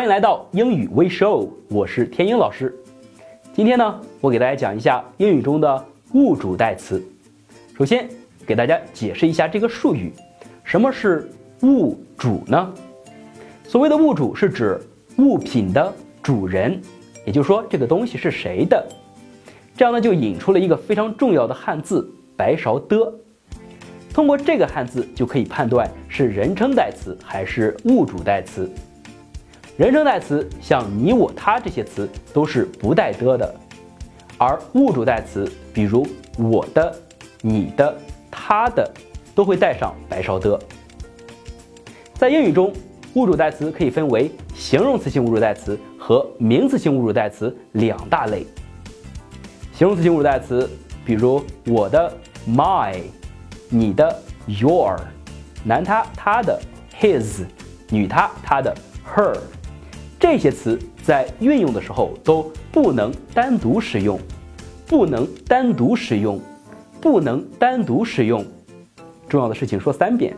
欢迎来到英语微 show，我是天英老师。今天呢，我给大家讲一下英语中的物主代词。首先，给大家解释一下这个术语，什么是物主呢？所谓的物主是指物品的主人，也就是说这个东西是谁的。这样呢，就引出了一个非常重要的汉字“白勺的”。通过这个汉字就可以判断是人称代词还是物主代词。人称代词像你、我、他这些词都是不带的的，而物主代词，比如我的、你的、他的，都会带上白勺的。在英语中，物主代词可以分为形容词性物主代词和名词性物主代词两大类。形容词性物主代词，比如我的 my。你的 your，男他他的 his，女他她的 her，这些词在运用的时候都不能单独使用，不能单独使用，不能单独使用。重要的事情说三遍。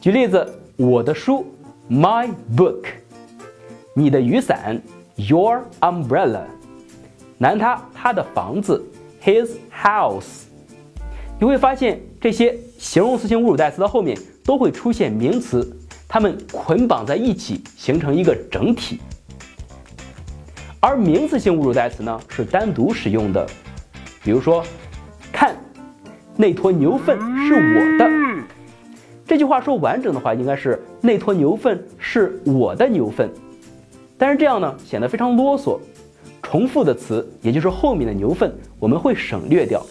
举例子，我的书 my book，你的雨伞 your umbrella，男他他的房子 his house。你会发现，这些形容词性物主代词的后面都会出现名词，它们捆绑在一起形成一个整体。而名词性物主代词呢是单独使用的，比如说，看，那坨牛粪是我的。这句话说完整的话应该是那坨牛粪是我的牛粪，但是这样呢显得非常啰嗦，重复的词也就是后面的牛粪我们会省略掉。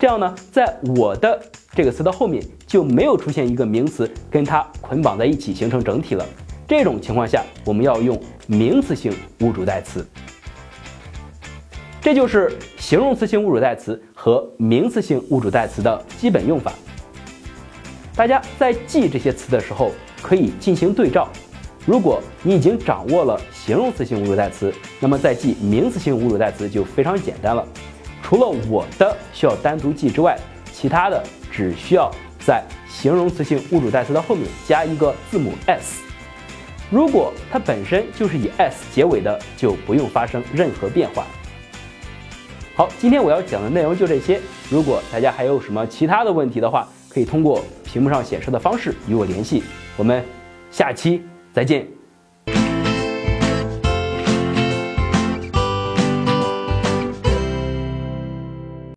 这样呢，在我的这个词的后面就没有出现一个名词跟它捆绑在一起形成整体了。这种情况下，我们要用名词性物主代词。这就是形容词性物主代词和名词性物主代词的基本用法。大家在记这些词的时候可以进行对照。如果你已经掌握了形容词性物主代词，那么再记名词性物主代词就非常简单了。除了我的需要单独记之外，其他的只需要在形容词性物主代词的后面加一个字母 s。如果它本身就是以 s 结尾的，就不用发生任何变化。好，今天我要讲的内容就这些。如果大家还有什么其他的问题的话，可以通过屏幕上显示的方式与我联系。我们下期再见。